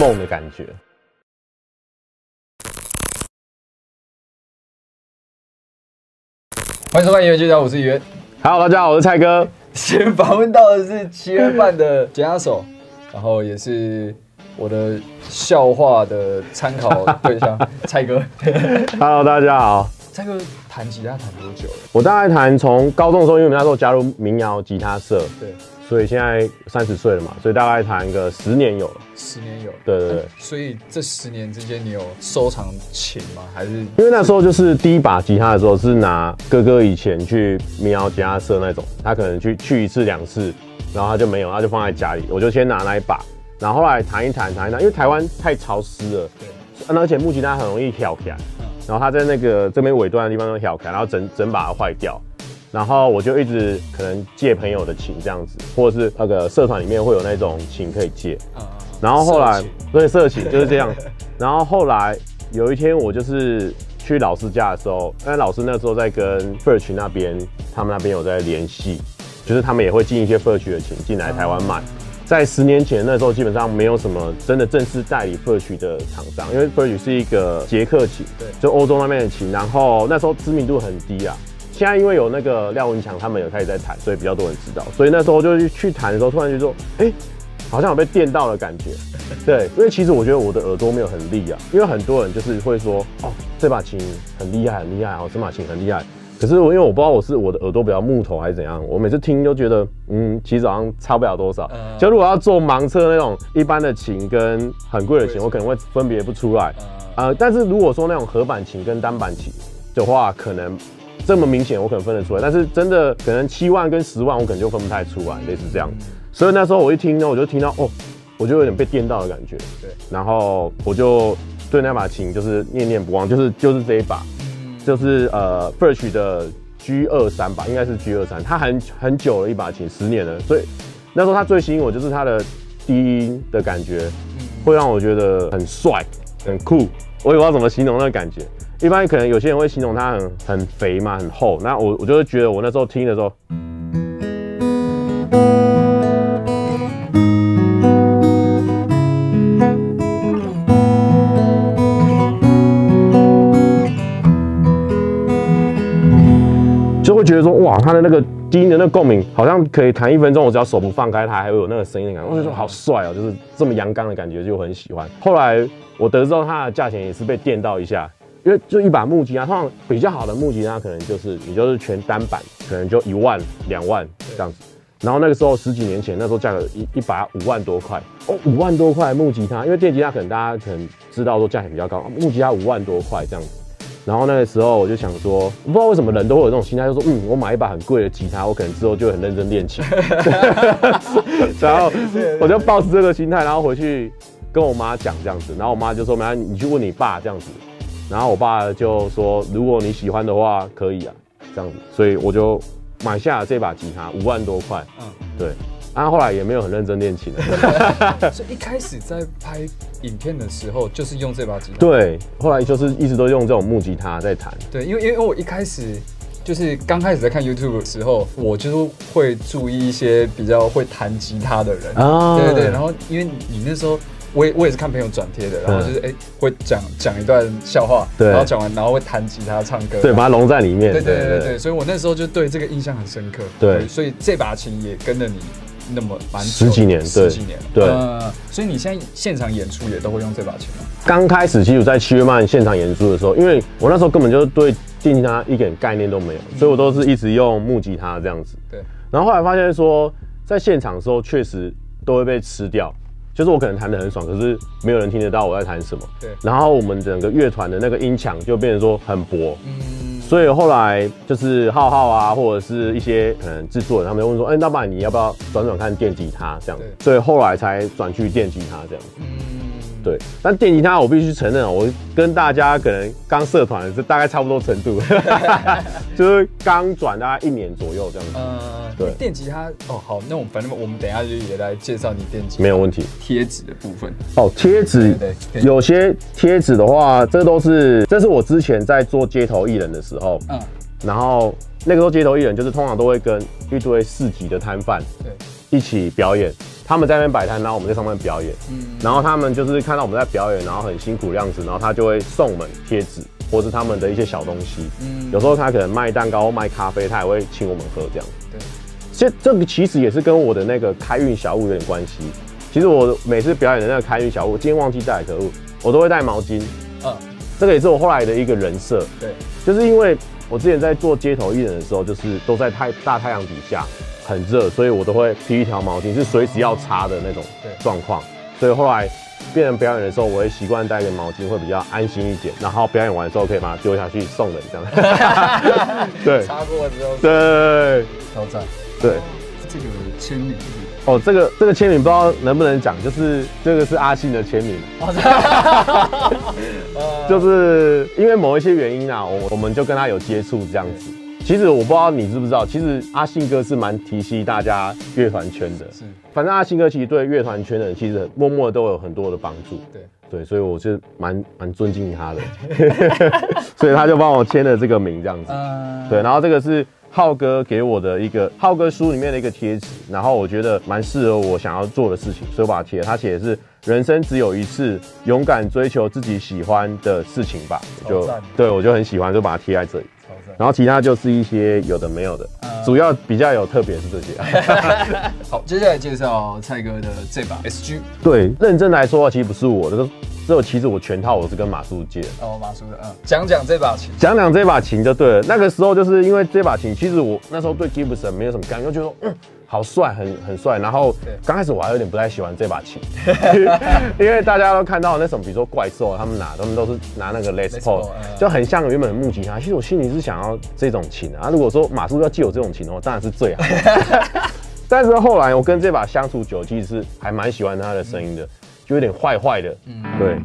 梦的感觉。欢迎收看《音乐剧场》，我是袁。Hello，大家好，我是蔡哥。先访问到的是七月半的吉他手，然后也是我的笑话的参考对象 蔡哥。Hello，大家好。蔡哥弹吉他弹多久了？我大概弹从高中的时候，因为我们那时候加入民谣吉他社，对，所以现在三十岁了嘛，所以大概弹个十年有了。十年有了。对对对，所以这十年之间，你有收藏琴吗？还是因为那时候就是第一把吉他的时候是拿哥哥以前去民谣吉他社那种，他可能去去一次两次，然后他就没有，他就放在家里，我就先拿那一把，然后后来弹一弹弹一弹，因为台湾太潮湿了，对，而且木吉他很容易挑起来，然后他在那个这边尾端的地方都挑开，然后整整把坏掉。然后我就一直可能借朋友的琴这样子，或者是那个社团里面会有那种琴可以借。嗯？然后后来色琴对色琴就是这样。然后后来有一天我就是去老师家的时候，因为老师那时候在跟 f i r c h 那边，他们那边有在联系，就是他们也会进一些 f i r c h 的琴进来台湾卖。在十年前那时候，基本上没有什么真的正式代理 f i r c h 的厂商，因为 f i r c h 是一个捷克琴，对就欧洲那边的琴，然后那时候知名度很低啊。现在因为有那个廖文强他们有开始在弹，所以比较多人知道。所以那时候就去去弹的时候，突然就说，哎、好像有被电到的感觉。对，因为其实我觉得我的耳朵没有很利啊，因为很多人就是会说，哦，这把琴很厉害，很厉害，哦，这把琴很厉害。可是我因为我不知道我是我的耳朵比较木头还是怎样，我每次听都觉得，嗯，其实好像差不了多少。嗯就如果要做盲测那种一般的琴跟很贵的琴，我可能会分别不出来。呃，呃，但是如果说那种合板琴跟单板琴的话，可能这么明显我可能分得出来，但是真的可能七万跟十万我可能就分不太出来，类似这样。所以那时候我一听呢，我就听到哦，我就有点被电到的感觉，对，然后我就对那把琴就是念念不忘，就是就是这一把，嗯就是呃 Birch 的 G 二三吧，应该是 G 二三，它很很久了一把琴，十年了，所以那时候它最吸引我就是它的低音的感觉，会让我觉得很帅、很酷。我也不知道怎么形容那个感觉。一般可能有些人会形容它很很肥嘛，很厚。那我我就会觉得我那时候听的时候，就会觉得说，哇，它的那个低音的那个共鸣，好像可以弹一分钟，我只要手不放开，它还会有那个声音的感觉。我就说好帅哦，就是这么阳刚的感觉，就很喜欢。后来我得知到它的价钱也是被电到一下，因为就一把木吉他，通常比较好的木吉他可能就是你就是全单板，可能就一万两万这样子。然后那个时候十几年前，那时候价格一一把五万多块哦，五万多块木吉他，因为电吉他可能大家可能知道说价钱比较高，木吉他五万多块这样子。然后那个时候我就想说，不知道为什么人都会有这种心态，就说嗯，我买一把很贵的吉他，我可能之后就会很认真练琴。然后我就抱持这个心态，然后回去跟我妈讲这样子，然后我妈就说：“没关系，你去问你爸这样子。”然后我爸就说：“如果你喜欢的话，可以啊，这样子。”所以我就买下了这把吉他，五万多块。嗯，对，然后后来也没有很认真练琴了。所以一开始在拍影片的时候，就是用这把吉他。对，后来就是一直都用这种木吉他在弹。对，因为因为我一开始就是刚开始在看 YouTube 的时候，我就是会注意一些比较会弹吉他的人。啊对对对，然后因为你那时候。我也我也是看朋友转贴的，然后就是哎、会讲讲一段笑话，对。然后讲完然后会弹吉他唱歌，对，把它融在里面。对对对对，所以我那时候就对这个印象很深刻。对。所以这把琴也跟着你那么蛮十几年对。十几年，对。呃所以你现在现场演出也都会用这把琴吗？刚开始其实我在七月半现场演出的时候，因为我那时候根本就对电吉他一点概念都没有，所以我都是一直用木吉他这样子。对，然后后来发现说，在现场的时候确实都会被吃掉，就是我可能弹得很爽，可是没有人听得到我在弹什么。对然后我们整个乐团的那个音墙就变成说很薄，嗯，所以后来就是浩浩啊，或者是一些可能制作人，他们就问说，哎、那爸你要不要转转看电吉他这样对？所以后来才转去电吉他这样。嗯，对，但电吉他我必须承认哦，我跟大家可能刚社团是大概差不多程度，就是刚转大概一年左右这样子，呃，对电吉他哦，好，那我们反正我们等一下就也来介绍你电吉他没有问题。贴纸的部分。哦，贴纸有些贴纸的话，这都是这是我之前在做街头艺人的时候，嗯，然后那个时候街头艺人就是通常都会跟一堆市集的摊贩，对，一起表演，他们在那边摆摊，然后我们在上面表演，嗯然后他们就是看到我们在表演，然后很辛苦的样子，然后他就会送我们贴纸或是他们的一些小东西。嗯有时候他可能卖蛋糕、卖咖啡，他也会请我们喝这样。对，这这个其实也是跟我的那个开运小物有点关系。其实我每次表演的那个开运小物，今天忘记带，可恶，我都会带毛巾。嗯，这个也是我后来的一个人设，对，就是因为我之前在做街头艺人的时候，就是都在太大太阳底下，很热，所以我都会披一条毛巾，是随时要擦的那种对状况。所以后来变成表演的时候，我会习惯带个毛巾，会比较安心一点。然后表演完之后可以把它丢下去送人，这样。对擦过之后对挑战。对。这个签名哦，这个这个签名不知道能不能讲，就是这个是阿信的签名，呃 就是因为某一些原因啊，我我们就跟他有接触这样子。其实我不知道你知不知道，其实阿信哥是蛮提携大家乐团圈的。是反正阿信哥其实对乐团圈的人，其实默默地都有很多的帮助。对，对，所以我是蛮蛮尊敬他的，所以他就帮我签了这个名这样子。嗯，对，然后这个是浩哥给我的一个浩哥书里面的一个贴纸，然后我觉得蛮适合我想要做的事情，所以我把它贴了。他写的是人生只有一次，勇敢追求自己喜欢的事情吧。我就对我就很喜欢，就把它贴在这里。然后其他就是一些有的没有的，嗯主要比较有特别是这些。好，接下来介绍蔡哥的这把 SG 对，认真来说，其实不是我的，这这个其实我全套我是跟马叔借的。哦，马叔的，嗯，讲讲这把琴。讲讲这把琴就对了。那个时候就是因为这把琴，其实我那时候对 Gibson 没有什么感觉，就觉得说嗯好帅，很很帅。然后对刚开始我还有点不太喜欢这把琴，因为大家都看到那种比如说怪兽，他们拿他们都是拿那个 Les 嗯就很像原本的木吉他。其实我心里是想要这种琴啊。如果说马叔要借我这种琴的话，当然是最好。但是后来我跟这把相处久，其实是还蛮喜欢它的声音的，就有点坏坏的。嗯对。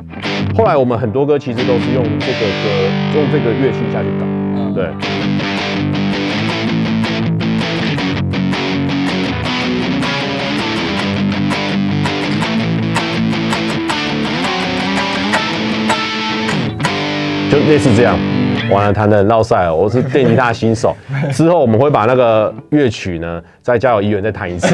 后来我们很多歌其实都是用这个歌，用这个乐器下去搞。嗯对。就类似这样，完了弹的很绕赛哦，我是电吉他新手。之后我们会把那个乐曲呢，在交友医院再弹一次，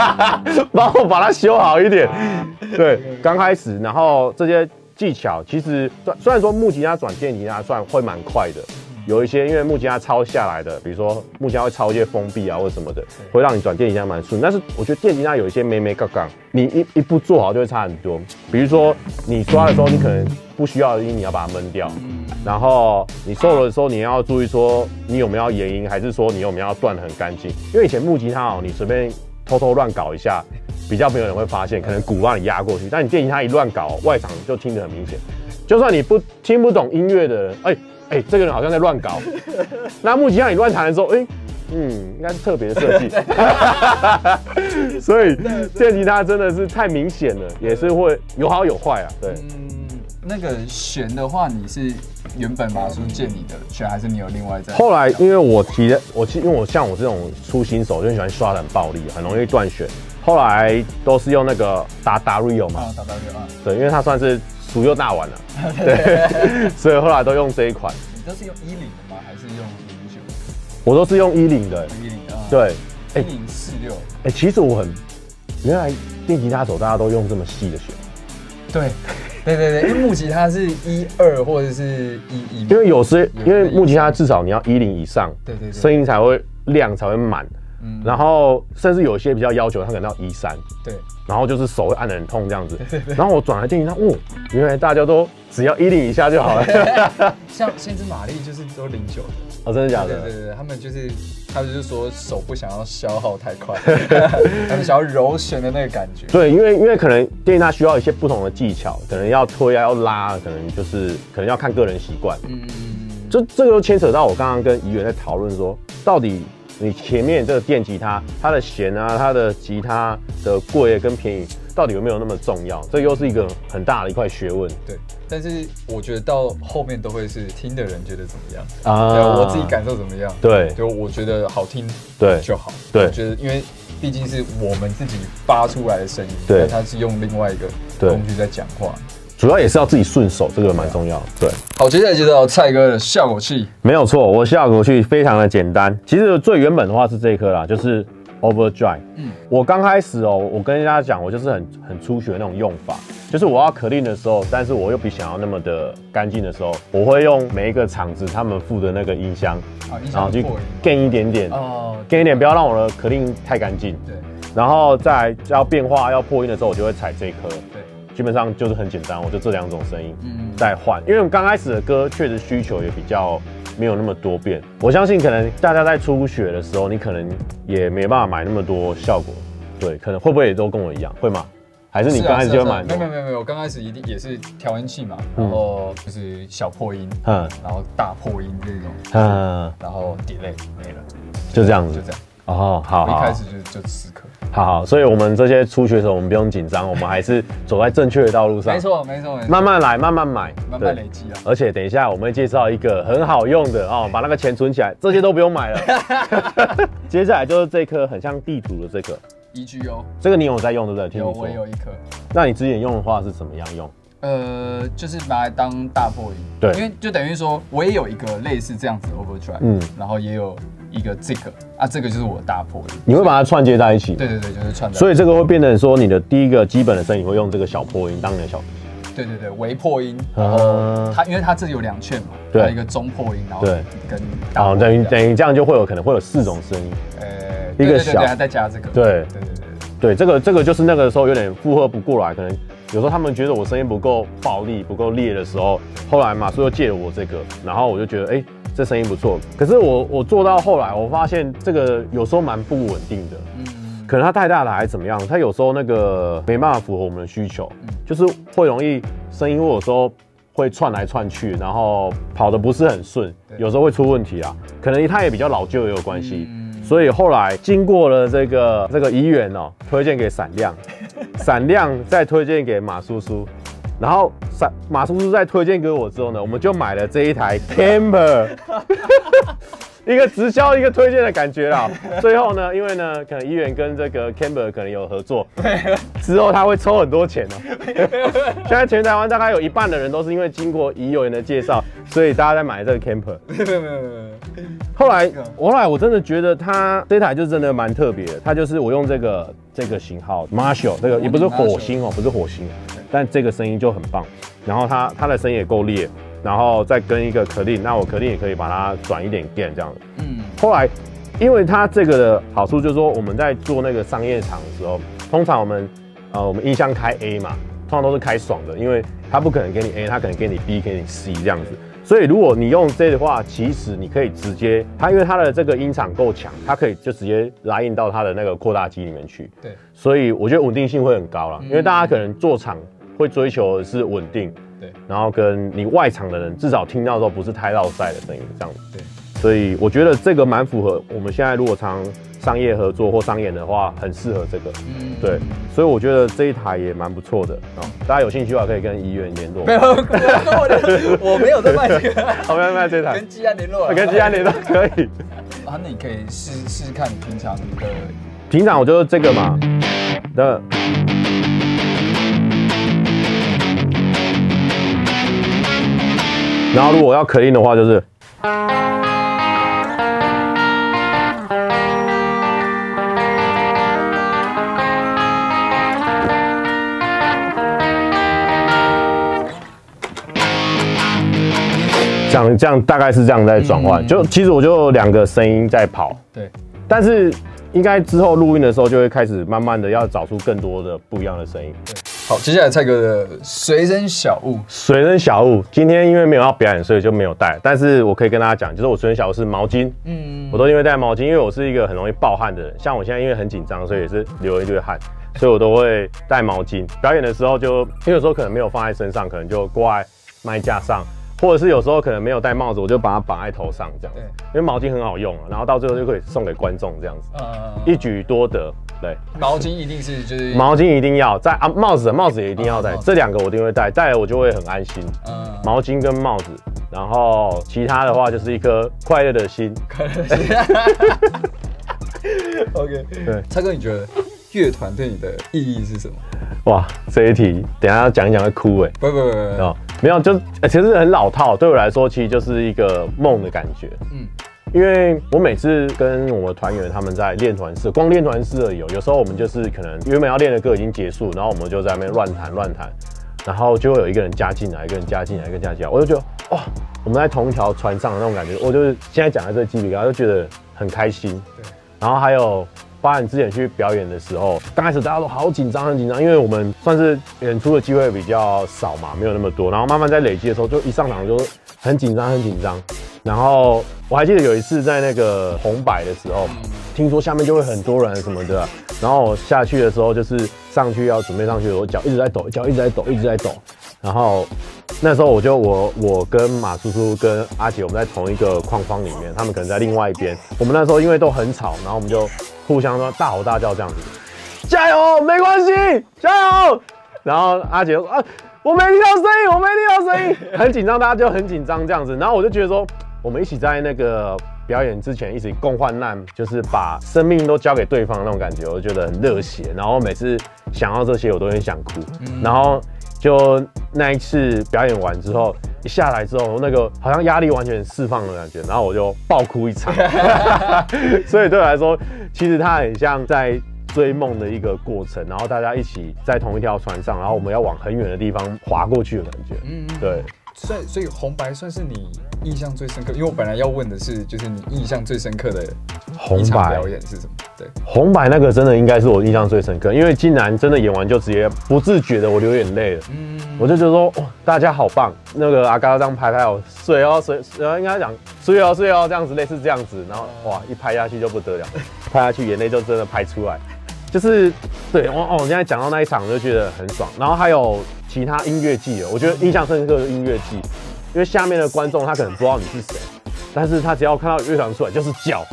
帮我把它修好一点。对，刚开始，然后这些技巧其实虽虽然说木吉他转电吉他算会蛮快的，有一些因为木吉他抄下来的，比如说木吉他会抄一些封闭啊或者什么的，会让你转电吉他蛮顺。但是我觉得电吉他有一些没没杠杠，你一一步做好就会差很多。比如说你刷的时候，你可能不需要的音你要把它闷掉，然后你 solo 的时候你要注意说你有没有要延音，还是说你有没有要断的很干净。因为以前木吉他哦，你随便偷偷乱搞一下。比较没有人会发现，可能鼓让你压过去，但你电吉他一乱搞，外场就听得很明显。就算你不听不懂音乐的人，哎、哎、这个人好像在乱搞。那木吉他你乱弹的时候，哎、嗯，应该是特别的设计。所以电吉他真的是太明显了，也是会有好有坏啊。对，嗯，那个弦的话，你是原本马叔借你的弦，还是你有另外在？后来因为我提的，我其因为我像我这种初新手，就很喜欢刷的很暴力，很容易断弦。后来都是用那个达达 Rio 嘛，啊，打到就啊，对，因为它算是熟又大碗了，对，所以后来都用这一款。你都是用衣领的吗？还是用零九？我都是用衣领的，衣领啊，，对，哎。一零四六，哎、其实我很，原来电吉他手大家都用这么细的弦，对，对对对，因为木吉他是一二或者是一一，因为有时因为木吉他至少你要一零以上，对对对。声音才会亮才会满，嗯。然后甚至有些比较要求，他可能要一三，对。然后就是手会按得很痛这样子，然后我转来电吉他，哦，原来大家都只要一零以下就好了，像先知玛丽就是都零九的，哦，真的假的？对对对，他们就是他们就是说手不想要消耗太快，他们想要柔弦的那个感觉。对，因为因为可能电吉他需要一些不同的技巧，可能要推啊，要拉，可能就是可能要看个人习惯。嗯，这这个又牵扯到我刚刚跟怡远在讨论说，到底你前面这个电吉他，它的弦啊，它的吉他的贵跟便宜，到底有没有那么重要？这又是一个很大的一块学问对。但是我觉得到后面都会是听的人觉得怎么样，啊对我自己感受怎么样，对就我觉得好听对就好。对我觉得因为毕竟是我们自己发出来的声音，对但它是用另外一个对工具在讲话。主要也是要自己顺手，这个蛮重要的。对，好，接下来介绍蔡哥的效果器。没有错，我效果器非常的简单。其实最原本的话是这一颗啦，就是 Overdrive。嗯嗯，我刚开始哦，我跟大家讲，我就是很很初学那种用法，就是我要 clean 的时候，但是我又不想要那么的干净的时候，我会用每一个厂子他们附的那个音箱，啊，然后去 gain 一点点哦，，gain 一点，不要让我的 clean 太干净。对然后再要变化要破音的时候，我就会踩这一颗。对，基本上就是很简单，我就这两种声音嗯，再换，因为我们刚开始的歌确实需求也比较没有那么多变。我相信可能大家在初学的时候，你可能也没办法买那么多效果，对，可能会不会也都跟我一样，会吗？还是你刚开始就买没有没有没有，我刚开始一定也是调音器嘛，然后就是小破音，嗯然后大破音这种，嗯，然后 delay 没了，就这样子。就这样。哦，好好一开始就就四颗，好好，所以我们这些初学者，我们不用紧张，我们还是走在正确的道路上没，错没错没错，慢慢来，慢慢买，慢慢累积啊。而且等一下我们会介绍一个很好用的哦，把那个钱存起来，这些都不用买了。接下来就是这颗很像地图的这个，EGO 这个你有在用对不对？听有。我也有一颗，那你之前用的话是怎么样用？呃，就是拿来当大破音，对。因为就等于说我也有一个类似这样子的 overdrive，嗯。嗯，然后也有一个这个啊，这个就是我的大破音，你会把它串接在一起，对对对，就是串在，所以这个会变成说你的第一个基本的声音会用这个小破音当你的小，对对对，微破音，然啊后它因为它这里有两圈嘛，对。一个中破音，然后对。跟大好，破音这样，等于等于这样就会有可能会有四种声音。呃，一个小对对对对，还再加这个，对。对对对对，对，这个这个就是那个时候有点负荷不过来，可能有时候他们觉得我声音不够暴力、不够烈的时候，后来马叔又借了我这个，然后我就觉得，哎、这声音不错。可是我我做到后来，我发现这个有时候蛮不稳定的，嗯，可能它太大了还是怎么样，它有时候那个没办法符合我们的需求，就是会容易声音，有时候会窜来窜去，然后跑的不是很顺，有时候会出问题啊。可能它也比较老旧也有关系。嗯所以后来经过了这个这个怡园哦，推荐给闪亮，闪亮再推荐给马叔叔，然后闪马叔叔再推荐给我之后呢，我们就买了这一台 Camper，一个直销一个推荐的感觉啦。最后呢，因为呢，可能怡园跟这个 Camper 可能有合作，之后他会抽很多钱哦、现在全台湾大概有一半的人都是因为经过怡园的介绍，所以大家在买这个 Camper。没有没有没有没有，后来，后来我真的觉得它这台就真的蛮特别的，它就是我用这个这个型号 Marshall，这个也不是火星哦，不是火星，但这个声音就很棒。然后它它的声音也够烈，然后再跟一个 clean，那我 clean 也可以把它转一点 gain 这样子。嗯，后来，因为它这个的好处就是说，我们在做那个商业场的时候，通常我们呃我们音箱开 A 嘛，通常都是开爽的，因为它不可能给你 A，它可能给你 B，给你 C 这样子。所以如果你用 C 的话，其实你可以直接它，因为它的这个音场够强，它可以就直接拉印到它的那个扩大机里面去。对，所以我觉得稳定性会很高了，因为大家可能做场会追求的是稳定，对然后跟你外场的人至少听到的时候不是太绕塞的声音这样子。对，所以我觉得这个蛮符合我们现在如果常商业合作或商演的话，很适合这个。嗯，对，所以我觉得这一台也蛮不错的啊、大家有兴趣的话可以跟医院联络。没有，我没有在卖这个，好，没有卖这台跟，基安联络啊，跟吉安联络可以。啊，那你可以试试试看平常的，平常我就是这个嘛的。然后如果要可音的话，就是这样，这样大概是这样在转换。嗯就其实我就有两个声音在跑，对，但是应该之后录音的时候就会开始慢慢的要找出更多的不一样的声音。好，接下来蔡哥的随身小物，随身小物，今天因为没有要表演，所以就没有带。但是我可以跟大家讲，就是我随身小物是毛巾，嗯，我都因为带毛巾，因为我是一个很容易暴汗的人。像我现在因为很紧张，所以也是流一堆汗，所以我都会带毛巾。表演的时候就，因为有时候可能没有放在身上，可能就挂在麦架上，或者是有时候可能没有戴帽子，我就把它绑在头上这样子。因为毛巾很好用啊，然后到最后就可以送给观众这样子，呃，一举多得。对，毛巾一定是就是，毛巾一定要戴啊，帽子帽子也一定要戴这两个我一定会戴，戴了我就会很安心。嗯，毛巾跟帽子，然后其他的话就是一颗快乐的心。可能是，OK，对蔡哥，你觉得乐团对你的意义是什么？哇，这一题等一下要讲一讲会哭哎。不不不不，哦，没有，就、呃其实很老套，对我来说其实就是一个梦的感觉。嗯，因为我每次跟我们团员他们在练团式，光练团式而已哦，有时候我们就是可能原本要练的歌已经结束，然后我们就在那边乱弹乱弹，然后就会有一个人加进来，一个人加进来，一个人加进来，我就觉得哇，我们在同一条船上的那种感觉，我就是现在讲的这个鸡皮疙瘩，就觉得很开心。对然后还有，包含之前去表演的时候，刚开始大家都好紧张，很紧张，因为我们算是演出的机会比较少嘛，没有那么多。然后慢慢在累积的时候，就一上场就很紧张，很紧张。然后我还记得有一次在那个红白的时候，听说下面就会很多人什么的，然后我下去的时候就是上去要准备上去的时候，脚一直在抖，脚一直在抖，一直在抖。然后那时候我就我我跟马叔叔跟阿杰我们在同一个框框里面，他们可能在另外一边。我们那时候因为都很吵，然后我们就互相说大吼大叫这样子，加油，没关系，加油。然后阿杰说啊，我没听到声音，我没听到声音，很紧张，大家就很紧张这样子。然后我就觉得说，我们一起在那个表演之前一起共患难，就是把生命都交给对方的那种感觉，我就觉得很热血。然后每次想到这些，我都很想哭。然后就那一次表演完之后，一下来之后，那个好像压力完全释放的感觉，然后我就爆哭一场。所以对我来说，其实它很像在追梦的一个过程，然后大家一起在同一条船上，然后我们要往很远的地方划过去的感觉。嗯，对，所以所以红白算是你印象最深刻，因为我本来要问的是，就是你印象最深刻的红白表演是什么？对，红白那个真的应该是我印象最深刻，因为竟然真的演完就直接不自觉的我流眼泪了。嗯，我就觉得说，哇，大家好棒！那个阿嘎这样拍拍哦，睡哦睡，然后应该讲睡哦睡哦这样子，类似这样子，然后哇一拍下去就不得了，拍下去眼泪就真的拍出来，就是对哦哦，我现在讲到那一场我就觉得很爽。然后还有其他音乐季的，我觉得印象深刻的音乐季，因为下面的观众他可能不知道你是谁，但是他只要看到乐团出来就是叫。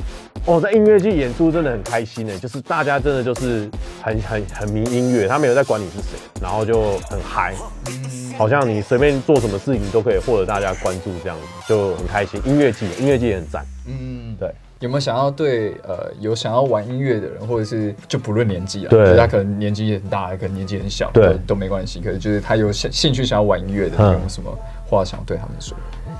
哦，在音乐季演出真的很开心呢，就是大家真的就是很很很迷音乐，他没有在管你是谁，然后就很嗨，好像你随便做什么事情都可以获得大家关注，这样子就很开心。音乐季，音乐季也很赞，嗯，对。有没有想要对呃有想要玩音乐的人，或者是就不论年纪啊，对就是他可能年纪很大，可能年纪很小，对都都没关系。可是就是他有兴兴趣想要玩音乐的，有什么话想对他们说？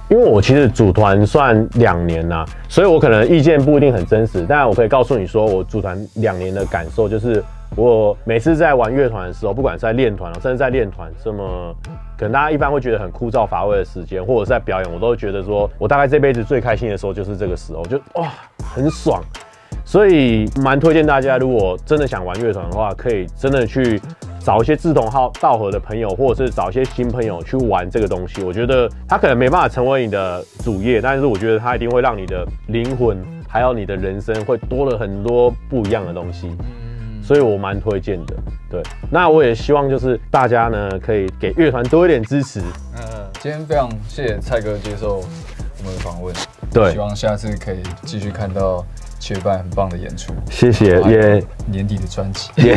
因为我其实组团算两年呐、所以我可能意见不一定很真实，但我可以告诉你说，我组团两年的感受就是，我每次在玩乐团的时候，不管是在练团，甚至在练团，这么可能大家一般会觉得很枯燥乏味的时间，或者是在表演，我都觉得说，我大概这辈子最开心的时候就是这个时候，就哇很爽。所以蛮推荐大家，如果真的想玩乐团的话，可以真的去找一些志同好道合的朋友，或者是找一些新朋友去玩这个东西。我觉得它可能没办法成为你的主业，但是我觉得它一定会让你的灵魂还有你的人生会多了很多不一样的东西。所以我蛮推荐的。对，那我也希望就是大家呢可以给乐团多一点支持。嗯，今天非常谢谢蔡哥接受我们的访问，对希望下次可以继续看到七月半很棒的演出，谢谢，也年底的专辑，也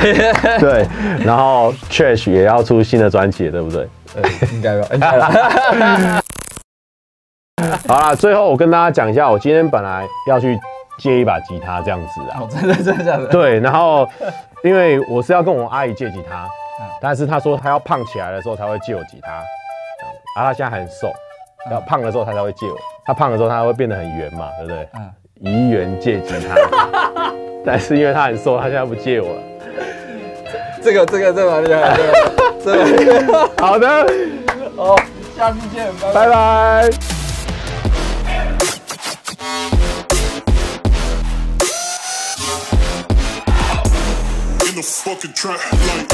对，然后 Trash 也要出新的专辑了，对不对？呃，应该吧，应该吧。好啦，最后我跟大家讲一下，我今天本来要去借一把吉他这样子啊，哦，真的真的假的？对，然后因为我是要跟我阿姨借吉他，但是她说她要胖起来的时候才会借我吉他，啊，她现在很瘦，要胖的时候她才会借我，她胖的时候她会变得很圆嘛，对不对？嗯，怡园借吉他，但是因为她很瘦，她现在不借我了。这个这个这个蛮厉害的，这个这个 好的，哦，下次见，拜拜。The fucking trap like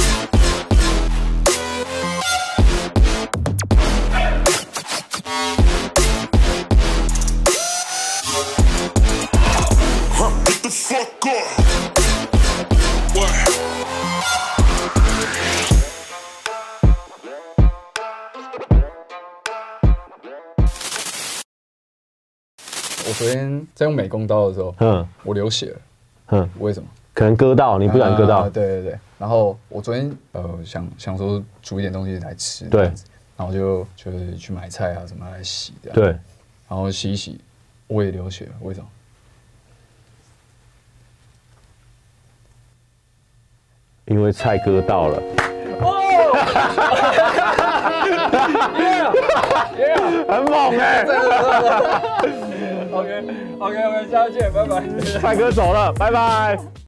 Huh, get the fuck up. What? 我昨天在用美工刀的时候，嗯我流血了，嗯，为什么？可能割到，你不想割到啊，对对对。然后我昨天呃想想说煮一点东西来吃，对然后就就是去买菜啊什么来洗的，对，然后洗一洗，我也流血了，为什么？因为菜割到了。很猛哎、OK OK OK，下次见，拜拜。菜哥走了，拜拜。